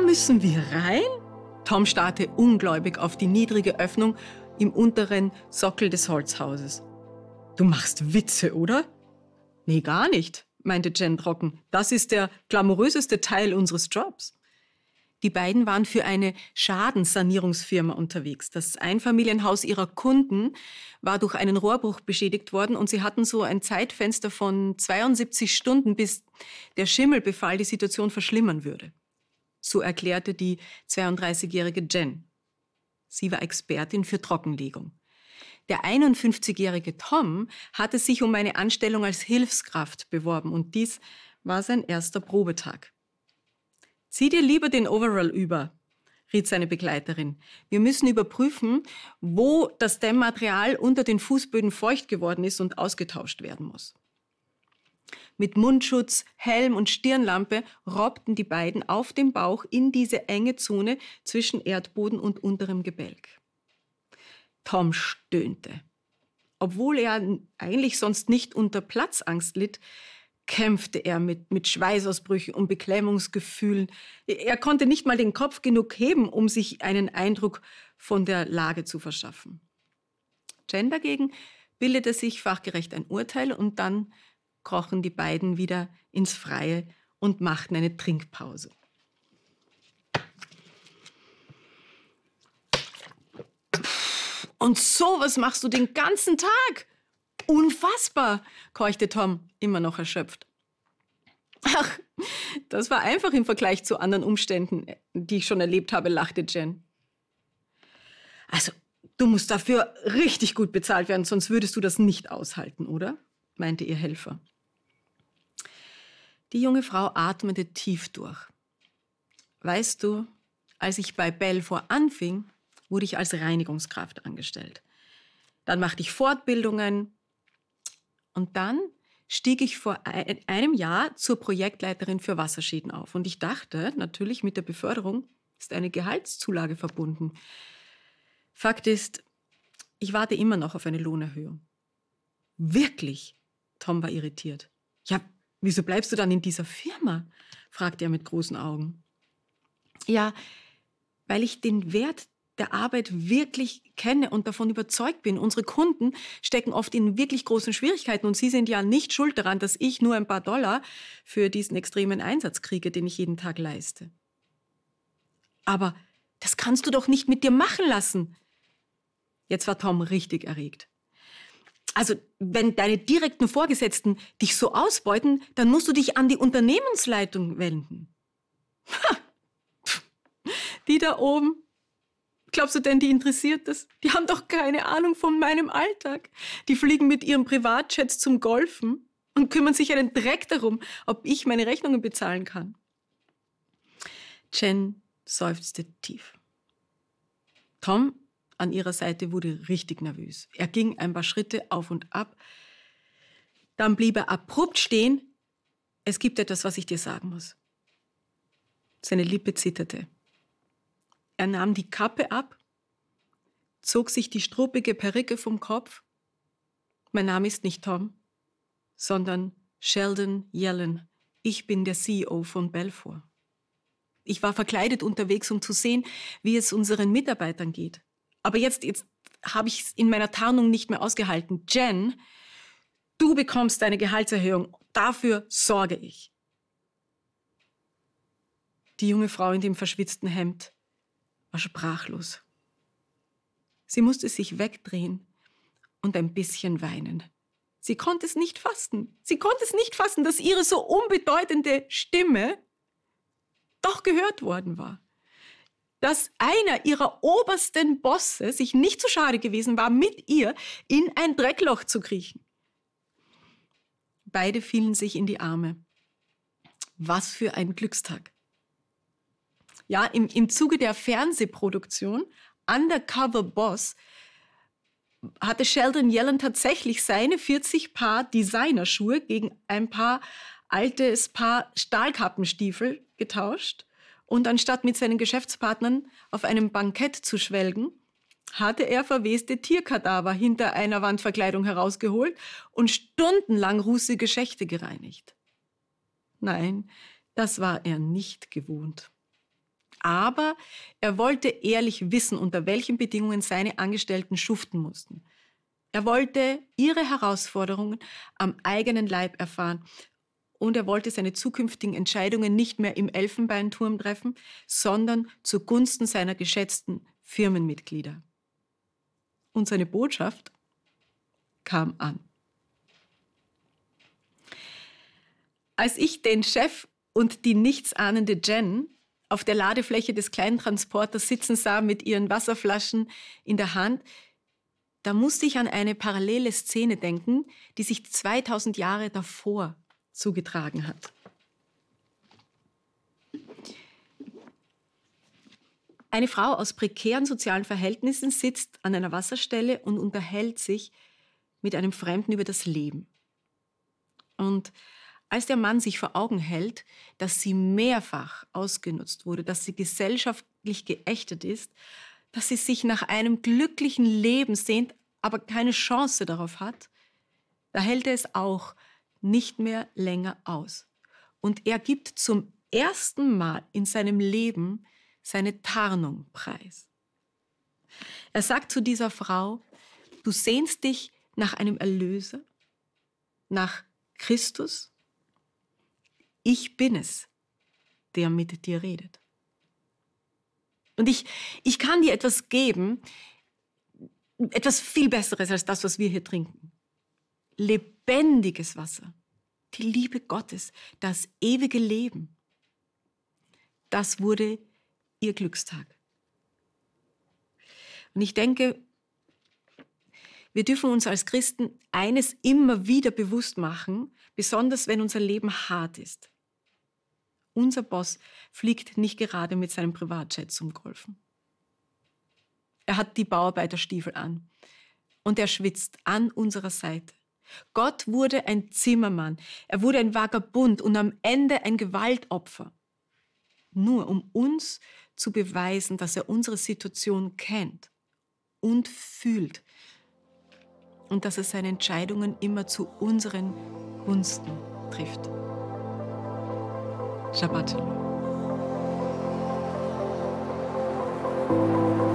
müssen wir rein? Tom starrte ungläubig auf die niedrige Öffnung im unteren Sockel des Holzhauses. Du machst Witze, oder? Nee, gar nicht, meinte Jen trocken. Das ist der glamouröseste Teil unseres Jobs. Die beiden waren für eine Schadenssanierungsfirma unterwegs. Das Einfamilienhaus ihrer Kunden war durch einen Rohrbruch beschädigt worden und sie hatten so ein Zeitfenster von 72 Stunden, bis der Schimmelbefall die Situation verschlimmern würde. So erklärte die 32-jährige Jen. Sie war Expertin für Trockenlegung. Der 51-jährige Tom hatte sich um eine Anstellung als Hilfskraft beworben und dies war sein erster Probetag. Zieh dir lieber den Overall über, riet seine Begleiterin. Wir müssen überprüfen, wo das Dämmmaterial unter den Fußböden feucht geworden ist und ausgetauscht werden muss. Mit Mundschutz, Helm und Stirnlampe robbten die beiden auf dem Bauch in diese enge Zone zwischen Erdboden und unterem Gebälk. Tom stöhnte. Obwohl er eigentlich sonst nicht unter Platzangst litt, kämpfte er mit, mit Schweißausbrüchen und Beklemmungsgefühlen. Er konnte nicht mal den Kopf genug heben, um sich einen Eindruck von der Lage zu verschaffen. Jen dagegen bildete sich fachgerecht ein Urteil und dann krochen die beiden wieder ins Freie und machten eine Trinkpause. Und sowas machst du den ganzen Tag? Unfassbar, keuchte Tom, immer noch erschöpft. Ach, das war einfach im Vergleich zu anderen Umständen, die ich schon erlebt habe, lachte Jen. Also, du musst dafür richtig gut bezahlt werden, sonst würdest du das nicht aushalten, oder? meinte ihr Helfer. Die junge Frau atmete tief durch. Weißt du, als ich bei Belfort anfing, wurde ich als Reinigungskraft angestellt. Dann machte ich Fortbildungen, und dann stieg ich vor einem Jahr zur Projektleiterin für Wasserschäden auf. Und ich dachte, natürlich mit der Beförderung ist eine Gehaltszulage verbunden. Fakt ist, ich warte immer noch auf eine Lohnerhöhung. Wirklich? Tom war irritiert. Ja, wieso bleibst du dann in dieser Firma? fragte er mit großen Augen. Ja, weil ich den Wert der Arbeit wirklich kenne und davon überzeugt bin. Unsere Kunden stecken oft in wirklich großen Schwierigkeiten und sie sind ja nicht schuld daran, dass ich nur ein paar Dollar für diesen extremen Einsatz kriege, den ich jeden Tag leiste. Aber das kannst du doch nicht mit dir machen lassen. Jetzt war Tom richtig erregt. Also, wenn deine direkten Vorgesetzten dich so ausbeuten, dann musst du dich an die Unternehmensleitung wenden. Ha! Die da oben, Glaubst du denn, die interessiert das? Die haben doch keine Ahnung von meinem Alltag. Die fliegen mit ihren Privatjets zum Golfen und kümmern sich einen Dreck darum, ob ich meine Rechnungen bezahlen kann. Jen seufzte tief. Tom an ihrer Seite wurde richtig nervös. Er ging ein paar Schritte auf und ab. Dann blieb er abrupt stehen. Es gibt etwas, was ich dir sagen muss. Seine Lippe zitterte. Er nahm die Kappe ab, zog sich die struppige Perücke vom Kopf. Mein Name ist nicht Tom, sondern Sheldon Yellen. Ich bin der CEO von Belfour. Ich war verkleidet unterwegs, um zu sehen, wie es unseren Mitarbeitern geht. Aber jetzt, jetzt habe ich es in meiner Tarnung nicht mehr ausgehalten. Jen, du bekommst deine Gehaltserhöhung. Dafür sorge ich. Die junge Frau in dem verschwitzten Hemd war sprachlos. Sie musste sich wegdrehen und ein bisschen weinen. Sie konnte es nicht fassen. Sie konnte es nicht fassen, dass ihre so unbedeutende Stimme doch gehört worden war. Dass einer ihrer obersten Bosse sich nicht so schade gewesen war, mit ihr in ein Dreckloch zu kriechen. Beide fielen sich in die Arme. Was für ein Glückstag. Ja, im, im Zuge der Fernsehproduktion Undercover Boss hatte Sheldon Yellen tatsächlich seine 40 Paar Designerschuhe gegen ein paar altes Paar Stahlkappenstiefel getauscht und anstatt mit seinen Geschäftspartnern auf einem Bankett zu schwelgen, hatte er verweste Tierkadaver hinter einer Wandverkleidung herausgeholt und stundenlang rußige Schächte gereinigt. Nein, das war er nicht gewohnt. aber er wollte ehrlich wissen, unter welchen Bedingungen seine Angestellten schuften mussten. Er wollte ihre Herausforderungen am eigenen Leib erfahren und er wollte seine zukünftigen Entscheidungen nicht mehr im Elfenbeinturm treffen, sondern zugunsten seiner geschätzten Firmenmitglieder. Und seine Botschaft kam an. Als ich den Chef und die nichtsahnende Jen auf der Ladefläche des kleinen Transporters sitzen sah mit ihren Wasserflaschen in der Hand, da musste ich an eine parallele Szene denken, die sich 2000 Jahre davor zugetragen hat. Eine Frau aus prekären sozialen Verhältnissen sitzt an einer Wasserstelle und unterhält sich mit einem Fremden über das Leben. Und als der Mann sich vor Augen hält, dass sie mehrfach ausgenutzt wurde, dass sie gesellschaftlich geächtet ist, dass sie sich nach einem glücklichen Leben sehnt, aber keine Chance darauf hat, da hält er es auch nicht mehr länger aus. Und er gibt zum ersten Mal in seinem Leben seine Tarnung preis. Er sagt zu dieser Frau, du sehnst dich nach einem Erlöser, nach Christus. Ich bin es, der mit dir redet. Und ich, ich kann dir etwas geben, etwas viel Besseres als das, was wir hier trinken. Lebendiges Wasser, die Liebe Gottes, das ewige Leben. Das wurde ihr Glückstag. Und ich denke, wir dürfen uns als Christen eines immer wieder bewusst machen, besonders wenn unser Leben hart ist. Unser Boss fliegt nicht gerade mit seinem Privatjet zum Golfen. Er hat die Bauarbeiterstiefel an und er schwitzt an unserer Seite. Gott wurde ein Zimmermann, er wurde ein Vagabund und am Ende ein Gewaltopfer. Nur um uns zu beweisen, dass er unsere Situation kennt und fühlt und dass er seine Entscheidungen immer zu unseren Gunsten trifft. Shabbat Shalom.